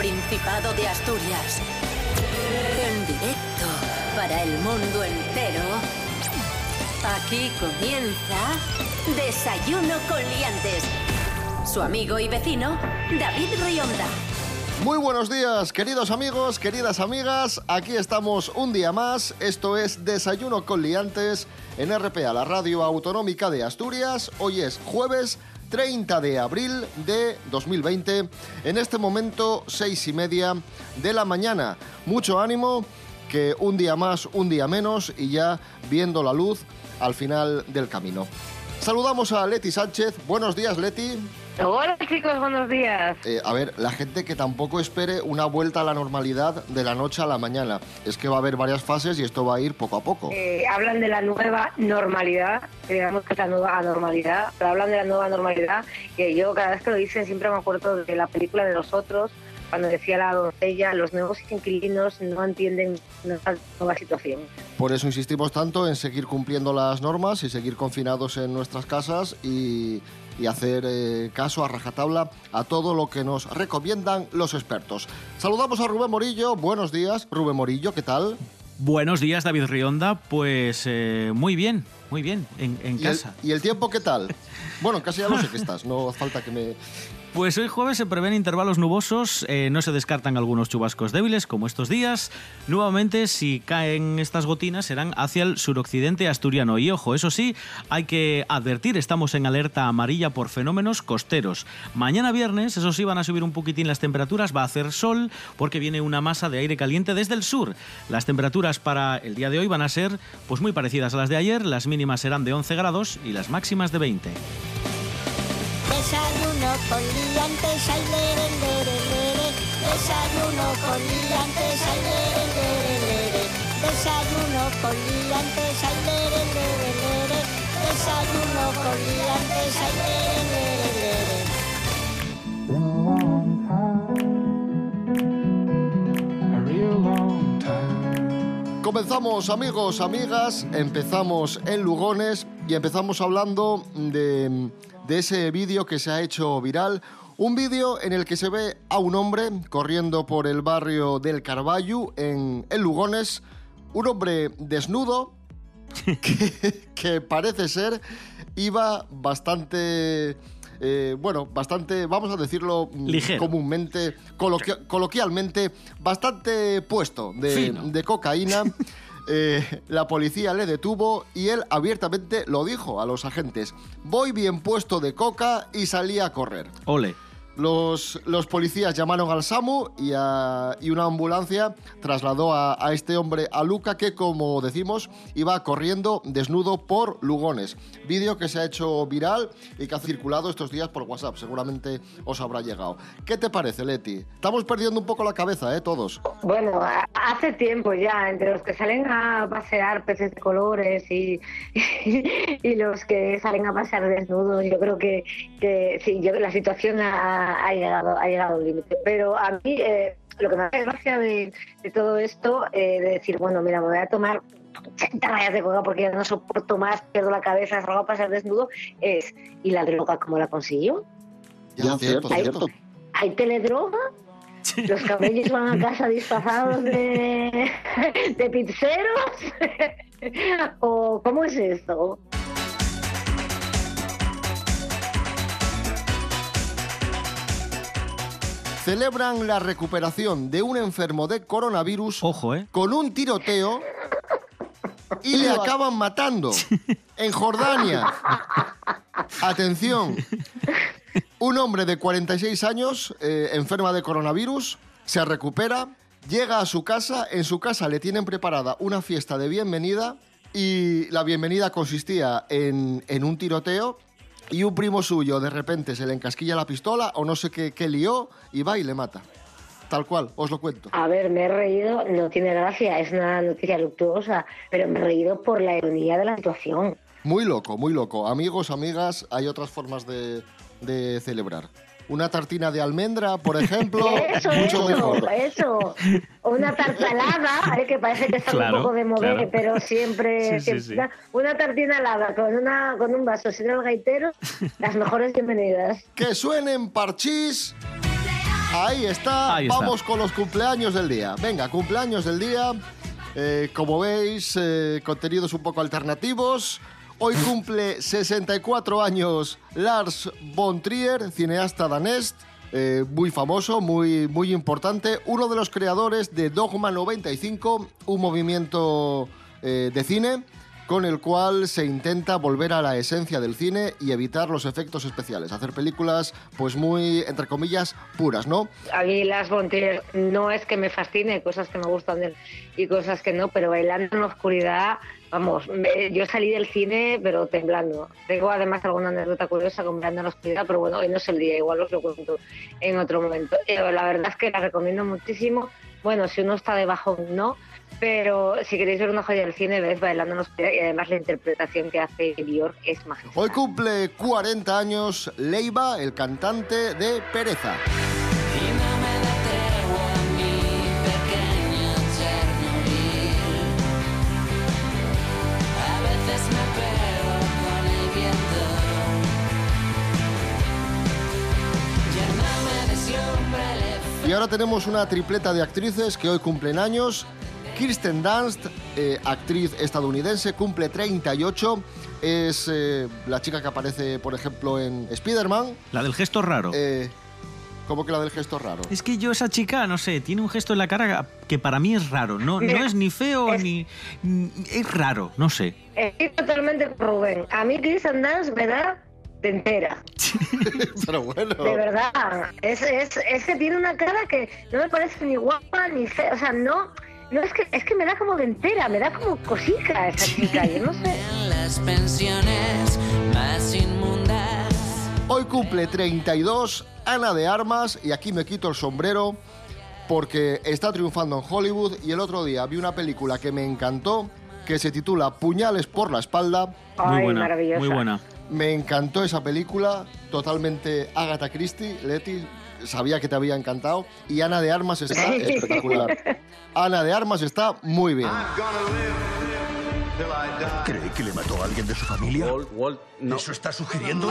Principado de Asturias. En directo para el mundo entero. Aquí comienza Desayuno con Liantes. Su amigo y vecino, David Rionda. Muy buenos días, queridos amigos, queridas amigas. Aquí estamos un día más. Esto es Desayuno con Liantes en RPA, la radio autonómica de Asturias. Hoy es jueves 30 de abril de 2020. En este momento, seis y media de la mañana. Mucho ánimo, que un día más, un día menos y ya viendo la luz al final del camino. Saludamos a Leti Sánchez. Buenos días, Leti. Hola chicos, buenos días. Eh, a ver, la gente que tampoco espere una vuelta a la normalidad de la noche a la mañana. Es que va a haber varias fases y esto va a ir poco a poco. Eh, hablan de la nueva normalidad, digamos que es la nueva anormalidad, pero hablan de la nueva normalidad, que yo cada vez que lo dicen siempre me acuerdo de la película de los otros, cuando decía la doncella, los nuevos inquilinos no entienden nuestra nueva situación. Por eso insistimos tanto en seguir cumpliendo las normas y seguir confinados en nuestras casas y, y hacer eh, caso a rajatabla a todo lo que nos recomiendan los expertos. Saludamos a Rubén Morillo. Buenos días, Rubén Morillo, ¿qué tal? Buenos días, David Rionda. Pues eh, muy bien, muy bien, en, en ¿Y el, casa. ¿Y el tiempo qué tal? Bueno, en casa ya lo sé que estás, no hace falta que me... Pues hoy jueves se prevén intervalos nubosos, eh, no se descartan algunos chubascos débiles como estos días. Nuevamente, si caen estas gotinas, serán hacia el suroccidente asturiano. Y ojo, eso sí, hay que advertir, estamos en alerta amarilla por fenómenos costeros. Mañana viernes, eso sí, van a subir un poquitín las temperaturas, va a hacer sol porque viene una masa de aire caliente desde el sur. Las temperaturas para el día de hoy van a ser pues muy parecidas a las de ayer, las mínimas serán de 11 grados y las máximas de 20. Con liantes, ay, lere, lere, lere. Desayuno con liantes, ay, lere, lere, lere. Desayuno con liantes, ay, lere, lere, lere. Desayuno con liantes, ay, lere, lere, lere. a long time. Comenzamos amigos, amigas, empezamos en Lugones y empezamos hablando de, de ese vídeo que se ha hecho viral. Un vídeo en el que se ve a un hombre corriendo por el barrio del Carballo en, en Lugones, un hombre desnudo que, que parece ser iba bastante... eh, bueno, bastante, vamos a decirlo mm, Ligero. comúnmente, coloqui- coloquialmente, bastante puesto de, de cocaína. Eh, la policía le detuvo y él abiertamente lo dijo a los agentes. Voy bien puesto de coca y salí a correr. Ole. Los, policías llamaron al SAMU y, a- y una ambulancia trasladó a, este hombre a Luca que, como decimos, iba corriendo desnudo por Lugones. Vídeo que se ha hecho viral y que ha circulado estos días por WhatsApp. Seguramente os habrá llegado. ¿Qué te parece, Leti? Estamos perdiendo un poco la cabeza, ¿eh? Todos. Bueno, hace tiempo ya, entre los que salen a pasear peces de colores y, los que salen a pasear desnudos, yo creo que, que sí, yo, la situación ha, ha llegado ha llegado al límite. Pero a mí eh, lo que me hace gracia de, de todo esto, eh, de decir, bueno, mira, me voy a tomar 80 rayas de coca porque ya no soporto más, pierdo la cabeza, salgo a pasear desnudo, es, ¿y la droga cómo la consiguió? Ya, cierto, Hay- cierto. ¿Hay teledroga? ¿Los camellos van a casa disfrazados de, de pizzeros? ¿O cómo es esto? Celebran la recuperación de un enfermo de coronavirus Ojo, ¿eh? con un tiroteo y le acaban matando en Jordania. Atención. Un hombre de 46 años, eh, enferma de coronavirus, se recupera, llega a su casa, en su casa le tienen preparada una fiesta de bienvenida y la bienvenida consistía en, en un tiroteo y un primo suyo de repente se le encasquilla la pistola o no sé qué, qué lió y va y le mata. Tal cual, os lo cuento. A ver, me he reído, no tiene gracia, es una noticia luctuosa, pero me he reído por la ironía de la situación. Muy loco, muy loco. Amigos, amigas, hay otras formas de, de celebrar. Una tartina de almendra, por ejemplo, Eso, mucho eso, mejor. eso. O una tartalada, eh, que parece que está Claro, un poco de mover, claro. pero siempre, Sí, sí, siempre- sí. Una, una tartina helada con, una, con un vaso sin el gaitero, las mejores bienvenidas. Que suenen parchís. Ahí está. Ahí está. Vamos con los cumpleaños del día. Venga, cumpleaños del día. Eh, como veis, eh, contenidos un poco alternativos. Hoy cumple 64 años Lars von Trier, cineasta danés, eh, muy famoso, muy, muy importante, uno de los creadores de Dogma 95, un movimiento eh, de cine con el cual se intenta volver a la esencia del cine y evitar los efectos especiales, hacer películas pues muy, entre comillas, puras, ¿no? A mí las von Trier no es que me fascine, cosas que me gustan y cosas que no, pero bailando en la oscuridad, vamos, me- yo salí del cine pero temblando. Tengo además alguna anécdota curiosa con bailando en la oscuridad, pero bueno, hoy no es el día, igual os lo cuento en otro momento. Eh, la verdad es que la recomiendo muchísimo. Bueno, si uno está de bajón, no. Pero si queréis ver una joya del cine, ves bailando en la oscuridad y además la interpretación que hace Björk es magistral. Hoy cumple 40 años Leiva, el cantante de Pereza. Y ahora tenemos una tripleta de actrices que hoy cumplen años. Kirsten Dunst, eh, actriz estadounidense, cumple 38. Es eh, la chica que aparece, por ejemplo, en Spider-Man. La del gesto raro. Eh, ¿Cómo que la del gesto raro? Es que yo, esa chica, no sé, tiene un gesto en la cara que para mí es raro. No, no es ni feo es- ni. Es raro, no sé. Estoy totalmente con Rubén. A mí Kristen Dance me da de entera. Pero bueno. De verdad. Es, es, es que tiene una cara que no me parece ni guapa ni fea. O sea, no. No es que es que me da como de entera, me da como cosica esa chica, yo no sé. En las pensiones más inmundas. Hoy cumple 32 Ana de Armas y aquí me quito el sombrero porque está triunfando en Hollywood y el otro día vi una película que me encantó que se titula Puñales por la espalda. Muy Ay, buena. maravillosa. Muy buena. Me encantó esa película, totalmente Agatha Christie, Leti, sabía que te había encantado y Ana de Armas está espectacular. Ana de Armas está muy bien. ¿Cree que le mató a alguien de su familia? Walt, Walt, no. ¿Eso está sugiriendo?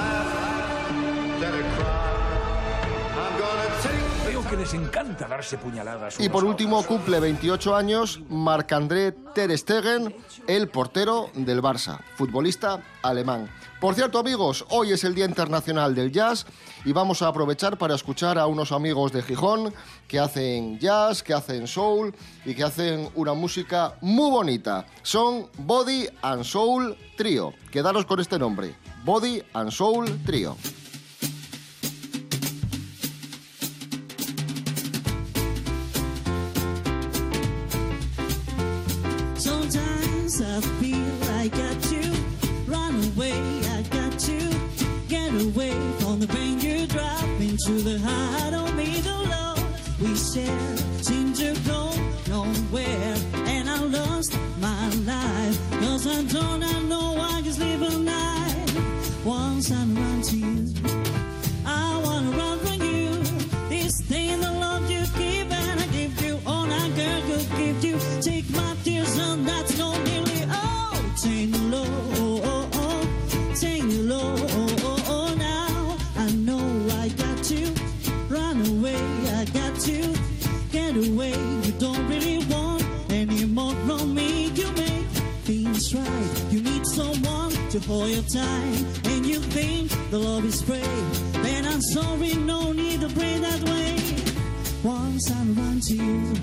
Que les encanta darse puñaladas. Y por último cumple 28 años Marc-André Ter Stegen, el portero del Barça, futbolista alemán. Por cierto, amigos, hoy es el Día Internacional del Jazz y vamos a aprovechar para escuchar a unos amigos de Gijón que hacen jazz, que hacen soul y que hacen una música muy bonita. Son Body and Soul Trio. Quedaros con este nombre, Body and Soul Trio. Get away from the pain you drop into the heart of me. The love we share seems to go nowhere, and I lost my life. Cause I don't I hold your time, and you think the love is free. Then I'm sorry, no need to pray that way. Once I run to you,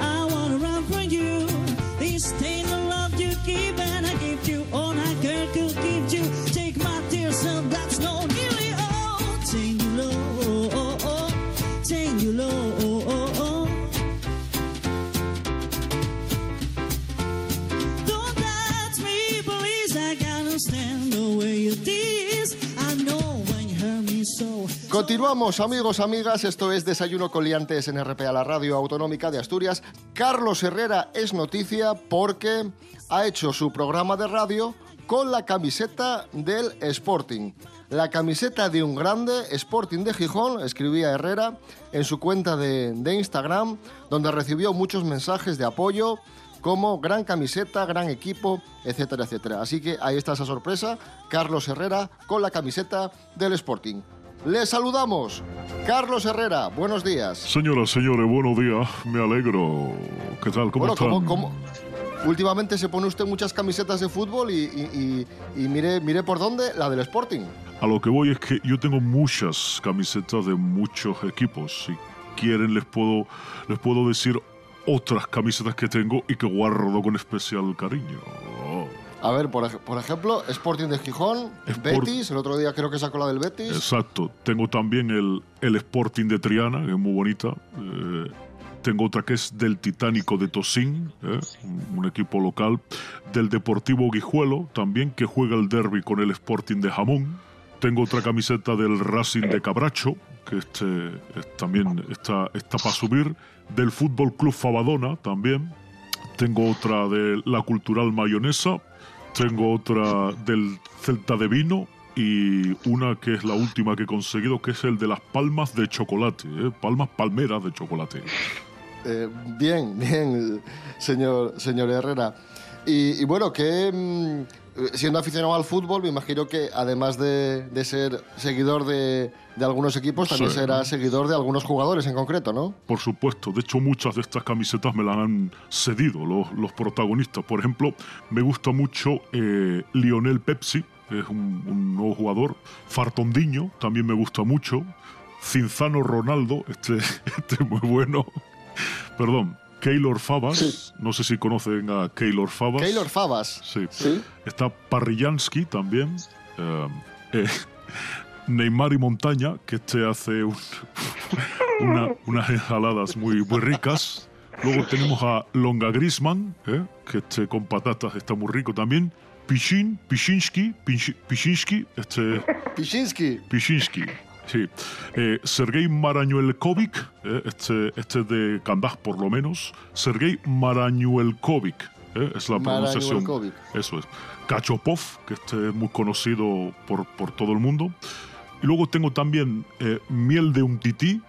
I wanna run from you. This thing Continuamos, amigos, amigas. Esto es Desayuno con Liantes en RPA, la radio autonómica de Asturias. Carlos Herrera es noticia porque ha hecho su programa de radio con la camiseta del Sporting. La camiseta de un grande Sporting de Gijón, escribía Herrera en su cuenta de, de Instagram, donde recibió muchos mensajes de apoyo como gran camiseta, gran equipo, etcétera, etcétera. Así que ahí está esa sorpresa, Carlos Herrera con la camiseta del Sporting. Les saludamos. Carlos Herrera, buenos días. Señoras, señores, buenos días. Me alegro. ¿Qué tal? ¿Cómo bueno, están? ¿cómo, cómo- Últimamente se pone usted muchas camisetas de fútbol y, y- y- y mire, mire por dónde, la del Sporting. A lo que voy es que yo tengo muchas camisetas de muchos equipos. Si quieren, les puedo, les puedo decir otras camisetas que tengo y que guardo con especial cariño. A ver, por, ej- por ejemplo, Sporting de Gijón, Sport- Betis, el otro día creo que sacó la del Betis. Exacto. Tengo también el, el Sporting de Triana, que es muy bonita. Eh, tengo otra que es del Titánico de Tosín, ¿eh? un, un equipo local. Del Deportivo Guijuelo, también, que juega el derby con el Sporting de Jamón. Tengo otra camiseta del Racing de Cabracho, que este, es- también está, está para subir. Del Fútbol Club Fabadona, también. Tengo otra de la Cultural Mayonesa. Tengo otra del Celta de Vino y una que es la última que he conseguido, que es el de las palmas de chocolate, ¿eh? palmas palmeras de chocolate. Eh, bien, bien, señor, señor Herrera. Y, y bueno, que mm, siendo aficionado al fútbol, me imagino que además de, de ser seguidor de, de algunos equipos, también Sí. será seguidor de algunos jugadores en concreto, ¿no? Por supuesto, de hecho muchas de estas camisetas me las han cedido los, los protagonistas. Por ejemplo, me gusta mucho eh, Lionel Pepsi, que es un, un nuevo jugador. Fartondiño, también me gusta mucho. Cinzano Ronaldo, este, este es muy bueno. Perdón, Keylor Fabas, no sé si conocen a Keylor Fabas. Keylor Fabas. Sí. Sí. Está Parrillansky también. eh, eh, Neymar y Montaña, que este hace un- una- unas ensaladas muy, muy ricas. Luego tenemos a Longa Grisman, eh, que este con patatas está muy rico también. Pishin, Pishinsky, Pishi- Pishinsky, este Pishinsky. Pishinsky. Sí. Eh, Sergei Marañuelkovic, eh, este, este es de Kandaj por lo menos. Sergei Marañuelkovic, eh, es la pronunciación. Eso es. Kachopov, que este es muy conocido por, por todo el mundo. Y luego tengo también eh, Miel de un tití,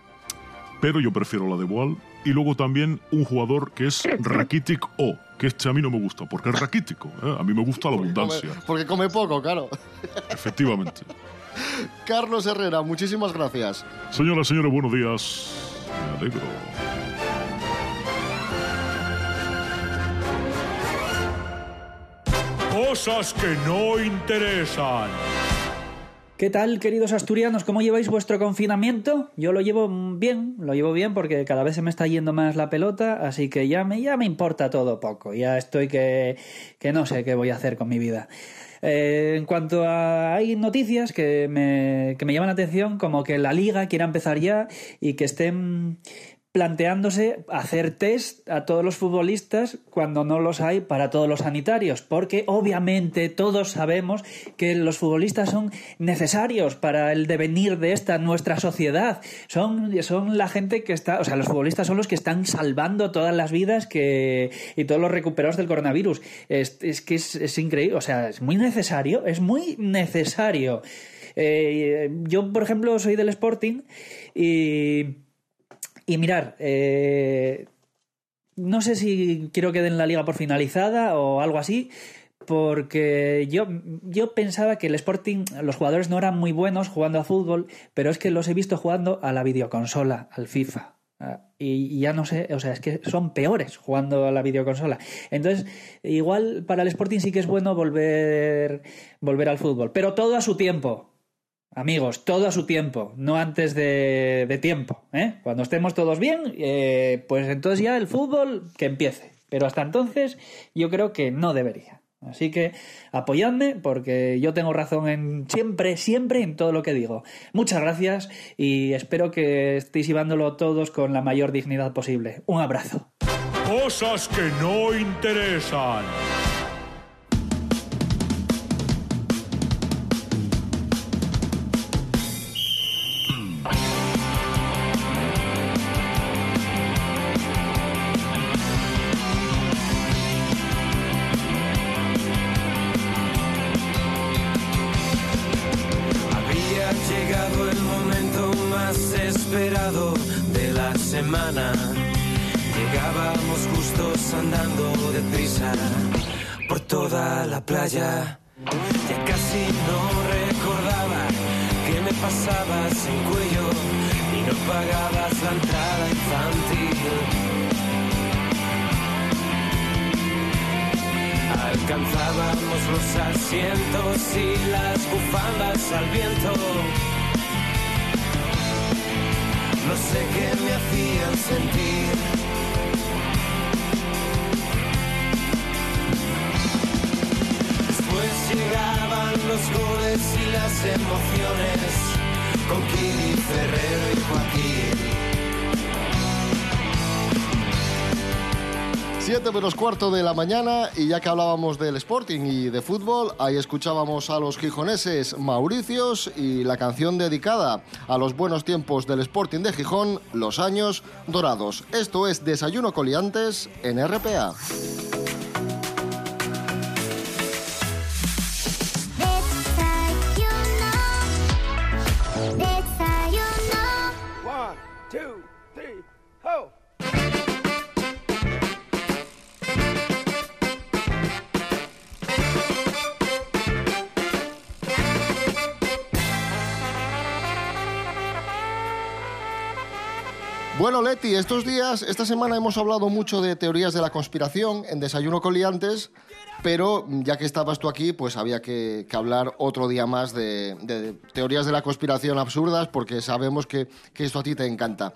pero yo prefiero la de Boal. Y luego también un jugador que es Rakitic O, que este a mí no me gusta, porque es raquítico. ¿eh? A mí me gusta la abundancia, Come- porque come poco, claro. efectivamente. Carlos Herrera, muchísimas gracias. Señoras, señores, buenos días. Me alegro. Cosas que no interesan. ¿Qué tal, queridos asturianos? ¿Cómo lleváis vuestro confinamiento? Yo lo llevo bien, lo llevo bien porque cada vez se me está yendo más la pelota, así que ya me, ya me importa todo poco. Ya estoy que, que no sé qué voy a hacer con mi vida. Eh, en cuanto a... Hay noticias que me, que me llaman la atención, como que la liga quiera empezar ya y que estén planteándose hacer test a todos los futbolistas cuando no los hay para todos los sanitarios, porque obviamente todos sabemos que los futbolistas son necesarios para el devenir de esta nuestra sociedad. Son, son la gente que está, o sea, los futbolistas son los que están salvando todas las vidas que, y todos los recuperados del coronavirus. Es, es que es, es increíble, o sea, es muy necesario, es muy necesario. Eh, yo, por ejemplo, soy del Sporting y y mirar, eh, no sé si quiero que den la liga por finalizada o algo así, porque yo, yo pensaba que el Sporting, los jugadores no eran muy buenos jugando a fútbol, pero es que los he visto jugando a la videoconsola, al FIFA. Ah, Y ya no sé, o sea, es que son peores jugando a la videoconsola. Entonces, igual para el Sporting sí que es bueno volver, volver al fútbol, pero todo a su tiempo. Amigos, todo a su tiempo, no antes de, tiempo. ¿eh? Cuando estemos todos bien, eh, pues entonces ya el fútbol que empiece. Pero hasta entonces yo creo que no debería. Así que apoyadme porque yo tengo razón en siempre, siempre en todo lo que digo. Muchas gracias y espero que estéis llevándolo todos con la mayor dignidad posible. Un abrazo. Cosas que no interesan. Llegábamos justos andando deprisa por toda la playa. Ya casi no recordaba qué me pasaba sin cuello. no pagabas la entrada infantil. Alcanzábamos los asientos y las bufandas al viento. No sé qué me hacían sentir. Después llegaban los goles y las emociones con Kiri, Ferrero y Joaquín. 7 menos cuarto de la mañana y ya que hablábamos del Sporting y de fútbol, ahí escuchábamos a los gijoneses Mauricios y la canción dedicada a los buenos tiempos del Sporting de Gijón, Los Años Dorados. Esto es Desayuno Coliantes en RPA. Bueno, Leti, estos días, esta semana hemos hablado mucho de teorías de la conspiración en Desayuno Coliantes, pero ya que estabas tú aquí, pues había que, hablar otro día más de, teorías de la conspiración absurdas, porque sabemos que esto a ti te encanta.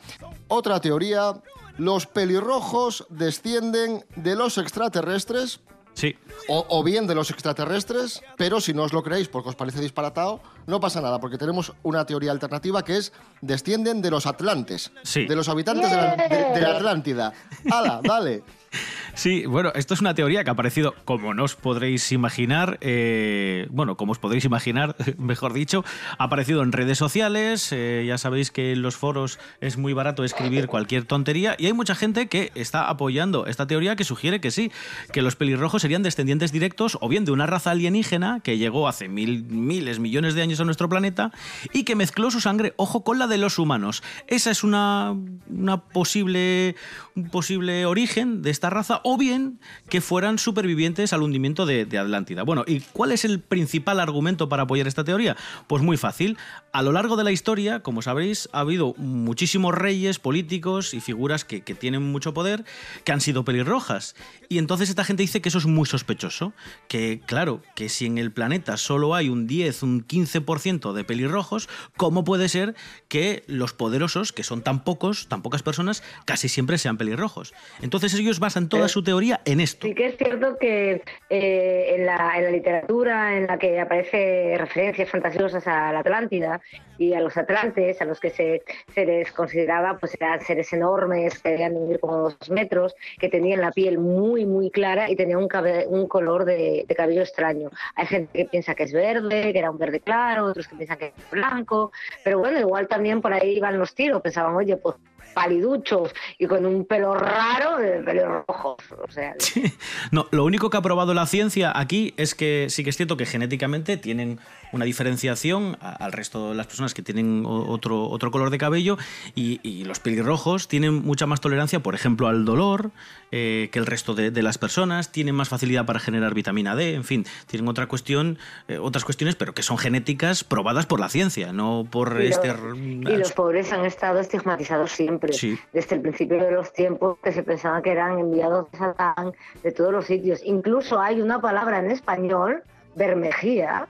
Otra teoría, los pelirrojos descienden de los extraterrestres. Sí. O, o bien de los extraterrestres, pero si no os lo creéis porque os parece disparatado, no pasa nada, porque tenemos una teoría alternativa que es descienden de los atlantes, Sí. de los habitantes de la, de- de la Atlántida. ¡Hala, dale! Sí, bueno, esto es una teoría que ha aparecido, como no os podréis imaginar, eh, bueno, como os podréis imaginar, mejor dicho, ha aparecido en redes sociales, eh, ya sabéis que en los foros es muy barato escribir cualquier tontería y hay mucha gente que está apoyando esta teoría que sugiere que sí, que los pelirrojos serían descendientes directos o bien de una raza alienígena que llegó hace mil, miles, millones de años a nuestro planeta y que mezcló su sangre, ojo, con la de los humanos. Esa es una, una posible, un posible origen de esta raza, o bien que fueran supervivientes al hundimiento de, Atlántida. Bueno, ¿y cuál es el principal argumento para apoyar esta teoría? Pues muy fácil. A lo largo de la historia, como sabréis, ha habido muchísimos reyes, políticos y figuras que, que tienen mucho poder que han sido pelirrojas. Y entonces esta gente dice que eso es muy sospechoso. Que, claro, que si en el planeta solo hay un 10, un 15% de pelirrojos, ¿cómo puede ser que los poderosos, que son tan pocos, tan pocas personas, casi siempre sean pelirrojos? Entonces ellos basan toda su teoría en esto. Sí que es cierto que eh, en, la, en la literatura en la que aparece referencias fantasiosas a la Atlántida y a los atlantes, a los que se, se les consideraba pues eran seres enormes que debían medir como dos metros, que tenían la piel muy muy clara y tenían un, un color de cabello extraño. Hay gente que piensa que es verde, que era un verde claro, otros que piensan que es blanco, pero bueno, igual también por ahí iban los tiros, pensaban, oye, pues paliduchos y con un pelo raro de pelo rojo. O sea, No, lo único que ha probado la ciencia aquí es que sí que es cierto que genéticamente tienen una diferenciación al resto de las personas que tienen otro, otro color de cabello y, y los pelirrojos tienen mucha más tolerancia, por ejemplo, al dolor eh, que el resto de, de las personas, tienen más facilidad para generar vitamina D, en fin, tienen otra cuestión, eh, otras cuestiones, pero que son genéticas probadas por la ciencia, no por y, este... los, y los pobres han estado estigmatizados siempre, Sí. desde el principio de los tiempos, que se pensaba que eran enviados de Satán de todos los sitios. Incluso hay una palabra en español, bermejía,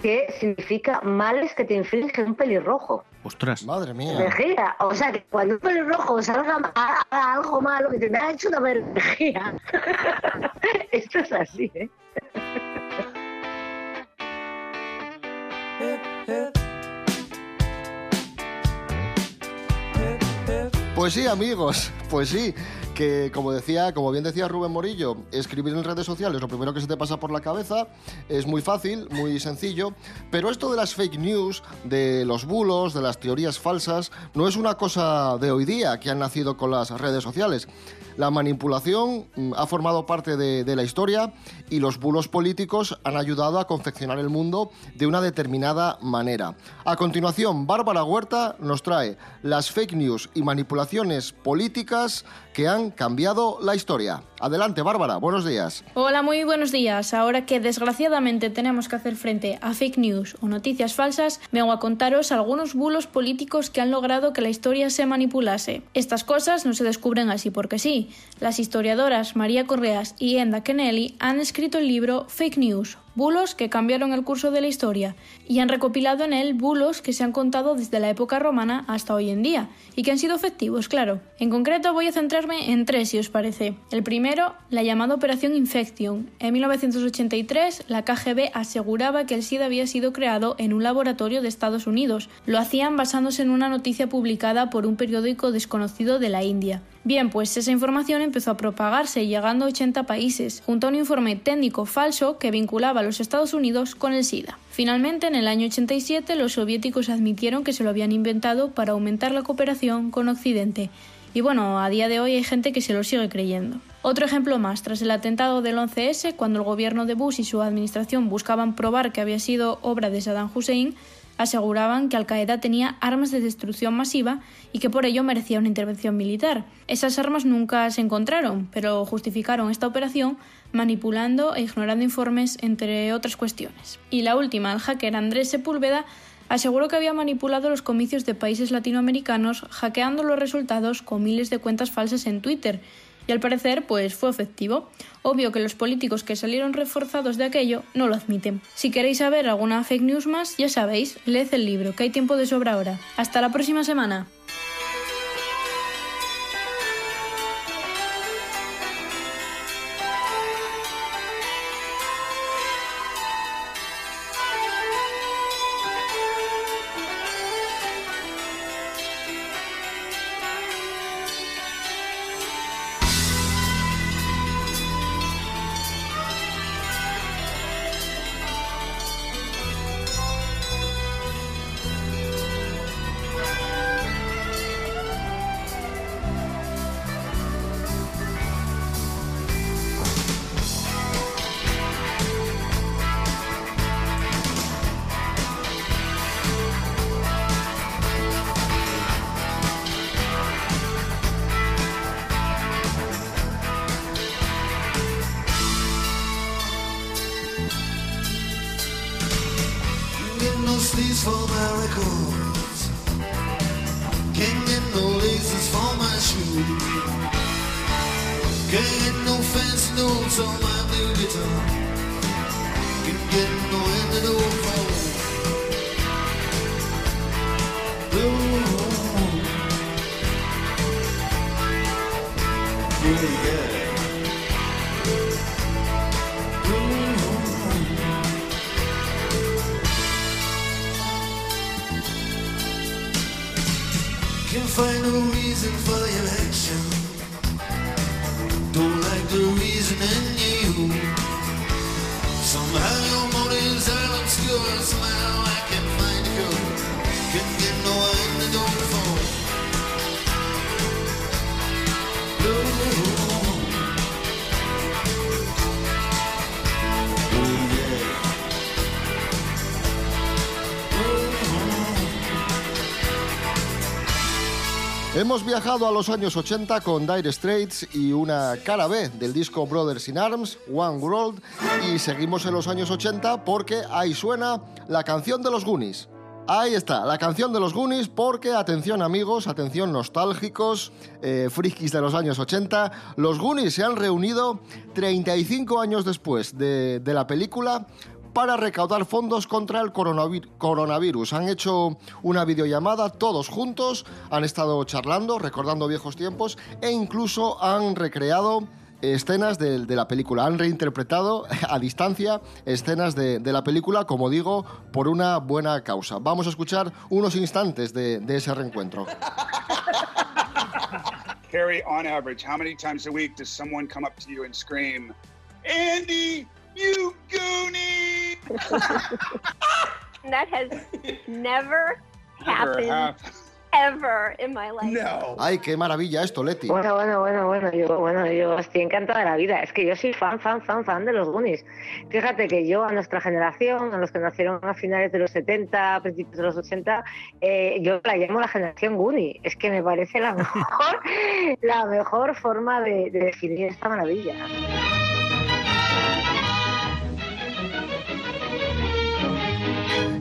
que significa males que te inflige un pelirrojo. Ostras. Madre mía. Bermejía. O sea, que cuando un pelirrojo salga haga algo malo, que te ha hecho una bermejía. Esto es así, ¿eh? Pues sí, amigos, pues sí. Que como decía, como bien decía Rubén Morillo, escribir en redes sociales lo primero que se te pasa por la cabeza es muy fácil, muy sencillo, pero esto de las fake news, de los bulos, de las teorías falsas, no es una cosa de hoy día que han nacido con las redes sociales. La manipulación mm, ha formado parte de, de la historia y los bulos políticos han ayudado a confeccionar el mundo de una determinada manera. A continuación, Bárbara Huerta nos trae las fake news y manipulaciones políticas que han cambiado la historia. Adelante, Bárbara, buenos días. Hola, muy buenos días. Ahora que desgraciadamente tenemos que hacer frente a fake news o noticias falsas, vengo a contaros algunos bulos políticos que han logrado que la historia se manipulase. Estas cosas no se descubren así porque sí. Las historiadoras María Correas y Enda Kennelly han escrito el libro Fake News, bulos que cambiaron el curso de la historia, y han recopilado en él bulos que se han contado desde la época romana hasta hoy en día, y que han sido efectivos, claro. En concreto voy a centrarme en tres, si os parece. El primero, la llamada Operación Infection. En 1983, la KGB aseguraba que el SIDA había sido creado en un laboratorio de Estados Unidos. Lo hacían basándose en una noticia publicada por un periódico desconocido de la India. Bien, pues esa información empezó a propagarse, llegando a 80 países, junto a un informe técnico falso que vinculaba a los Estados Unidos con el SIDA. Finalmente, en el año 87, los soviéticos admitieron que se lo habían inventado para aumentar la cooperación con Occidente. Y bueno, a día de hoy hay gente que se lo sigue creyendo. Otro ejemplo más, tras el atentado del 11S, cuando el gobierno de Bush y su administración buscaban probar que había sido obra de Saddam Hussein, aseguraban que Al Qaeda tenía armas de destrucción masiva y que por ello merecía una intervención militar. Esas armas nunca se encontraron, pero justificaron esta operación manipulando e ignorando informes, entre otras cuestiones. Y la última, el hacker Andrés Sepúlveda aseguró que había manipulado los comicios de países latinoamericanos hackeando los resultados con miles de cuentas falsas en Twitter y al parecer pues fue efectivo. Obvio que los políticos que salieron reforzados de aquello no lo admiten. Si queréis saber alguna fake news más, ya sabéis, leed el libro, que hay tiempo de sobra ahora. Hasta la próxima semana. No for my records. Can't get no laces for my shoes. Can't get no fancy notes on my new guitar. Can't get no antidote for Ooh. Reason for Hemos viajado a los años 80 con Dire Straits y una cara B del disco Brothers in Arms, One World, y seguimos en los años 80 porque ahí suena la canción de los Goonies. Ahí está, la canción de los Goonies, porque, atención amigos, atención nostálgicos, eh, frikis de los años 80, los Goonies se han reunido 35 años después de, de la película para recaudar fondos contra el coronavir- coronavirus. Han hecho una videollamada todos juntos, han estado charlando, recordando viejos tiempos e incluso han recreado escenas de, la película. Han reinterpretado a distancia escenas de, la película, como digo, por una buena causa. Vamos a escuchar unos instantes de, de ese reencuentro. Carrie, on average, how many times a week does someone come up to you and scream, Andy, you goonie? that has never happened happened. ever in my life. No. Ay, qué maravilla esto, Leti. Bueno, bueno, bueno, bueno, yo, bueno, yo estoy encantada de la vida. Es que yo soy fan, fan, fan, fan de los Goonies. Fíjate que yo a nuestra generación, a los que nacieron a finales de los 70, a principios de los 80, eh, yo la llamo la generación Goonie. Es que me parece la mejor, la mejor forma de, de definir esta maravilla.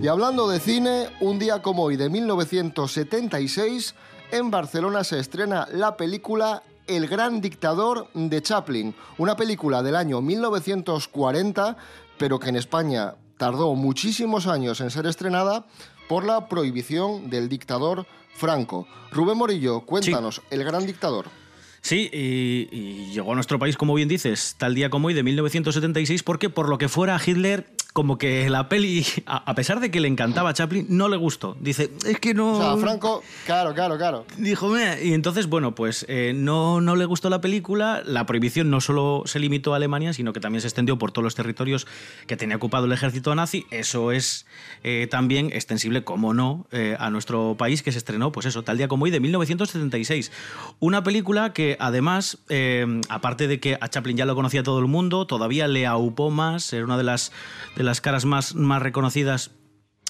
Y hablando de cine, un día como hoy de 1976, en Barcelona se estrena la película El gran dictador de Chaplin, una película del año 1940, pero que en España tardó muchísimos años en ser estrenada por la prohibición del dictador Franco. Rubén Morillo, cuéntanos, El gran dictador. Sí, y, y llegó a nuestro país, como bien dices, tal día como hoy de 1976, porque por lo que fuera Hitler, como que la peli, a, a pesar de que le encantaba a Chaplin, no le gustó. Dice, es que no... O sea, Franco, claro, claro, claro. Dijo, "Meh", y entonces, bueno, pues eh, no, no le gustó la película. La prohibición no solo se limitó a Alemania, sino que también se extendió por todos los territorios que tenía ocupado el ejército nazi. Eso es eh, también extensible, como no, eh, a nuestro país, que se estrenó, pues eso, tal día como hoy, de 1976. Una película que además, aparte de que a Chaplin ya lo conocía todo el mundo, todavía le aupó más, era una de las, de las caras más, más reconocidas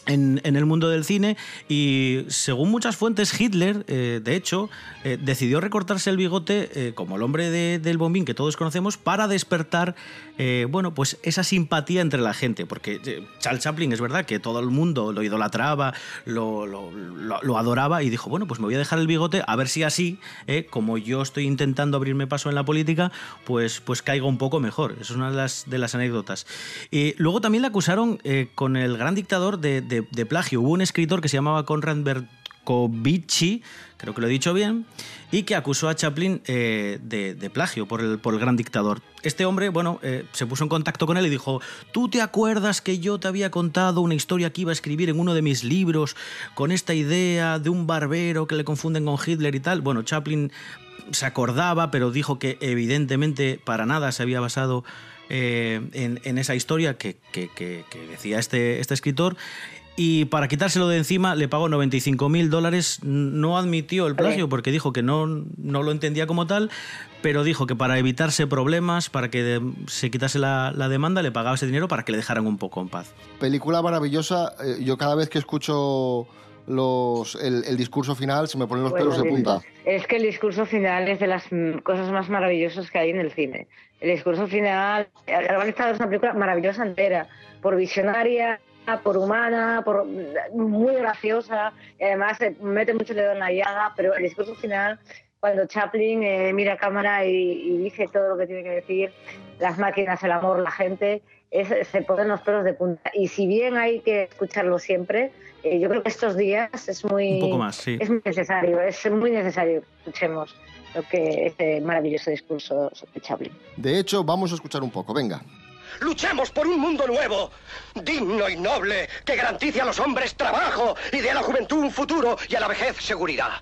en, el mundo del cine y según muchas fuentes Hitler, eh, de hecho, eh, decidió recortarse el bigote eh, como el hombre de- del bombín que todos conocemos para despertar, bueno, pues esa simpatía entre la gente, porque Charles Chaplin es verdad que todo el mundo lo idolatraba, lo, lo- adoraba y dijo, bueno, pues me voy a dejar el bigote a ver si así, como yo estoy intentando abrirme paso en la política, pues, pues caigo un poco mejor. Es una de las, anécdotas. Y luego también le acusaron con el gran dictador de- de plagio. Hubo un escritor que se llamaba Konrad Berkovici, creo que lo he dicho bien, y que acusó a Chaplin eh, de, plagio por el, por el gran dictador. Este hombre, bueno, eh, se puso en contacto con él y dijo, ¿tú te acuerdas que yo te había contado una historia que iba a escribir en uno de mis libros con esta idea de un barbero que le confunden con Hitler y tal? Bueno, Chaplin se acordaba, pero dijo que evidentemente para nada se había basado eh, en, esa historia que- que decía este, este escritor. Y para quitárselo de encima le pagó 95 mil dólares. No admitió el plagio porque dijo que no, no lo entendía como tal, pero dijo que para evitarse problemas, para que de- se quitase la, la demanda, le pagaba ese dinero para que le dejaran un poco en paz. Película maravillosa. eh, yo cada vez que escucho los, el, el discurso final se me ponen los pelos de punta. Es que el discurso final es de las cosas más maravillosas que hay en el cine. El discurso final, El Gran Dictador es una película maravillosa entera, por visionaria, por humana, por muy graciosa, y además eh, mete mucho el dedo en la llaga, pero el discurso final, cuando Chaplin eh, mira a cámara y, y dice todo lo que tiene que decir, las máquinas, el amor, la gente, es- se ponen los pelos de punta. Y si bien hay que escucharlo siempre, eh, yo creo que estos días es muy, Un poco más, sí. es muy necesario, es muy necesario que escuchemos lo que este maravilloso discurso sobre Chaplin. De hecho, vamos a escuchar un poco. Venga. Luchemos por un mundo nuevo, digno y noble, que garantice a los hombres trabajo y dé a la juventud un futuro y a la vejez seguridad.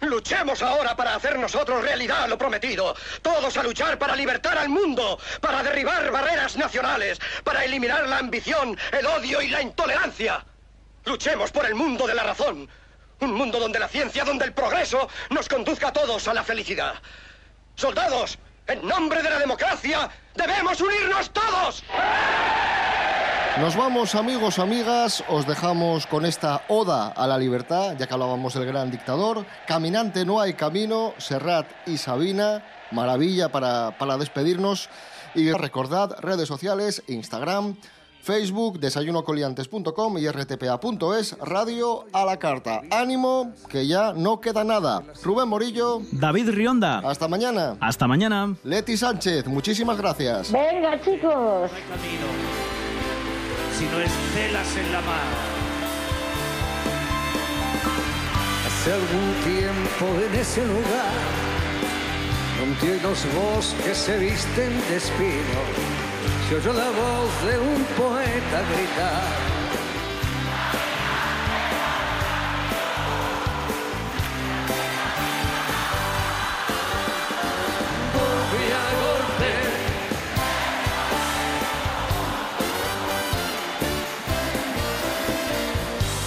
Luchemos ahora para hacer nosotros realidad lo prometido. Todos a luchar para libertar al mundo, para derribar barreras nacionales, para eliminar la ambición, el odio y la intolerancia. Luchemos por el mundo de la razón. Un mundo donde la ciencia, donde el progreso nos conduzca a todos a la felicidad. Soldados, en nombre de la democracia, debemos unirnos todos. Nos vamos, amigos, amigas. Os dejamos con esta oda a la libertad, ya que hablábamos del gran dictador. Caminante no hay camino, Serrat y Sabina. Maravilla para, para despedirnos. Y recordad, redes sociales, Instagram, Facebook, desayunocoliantes.com y rtpa.es, radio a la carta. Ánimo, que ya no queda nada. Rubén Morillo. David Rionda. Hasta mañana. Hasta mañana. Leti Sánchez, muchísimas gracias. Venga, chicos. si no estelas en la mar. Hace algún tiempo en ese lugar, donde los bosques se visten de espino, se oyó la voz de un poeta gritar.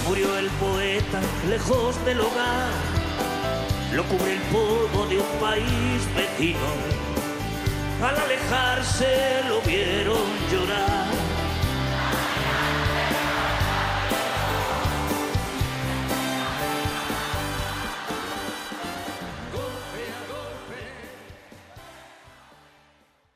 Murió el poeta lejos del hogar. lo cubre el polvo de un país vecino. Al alejarse lo vieron llorar.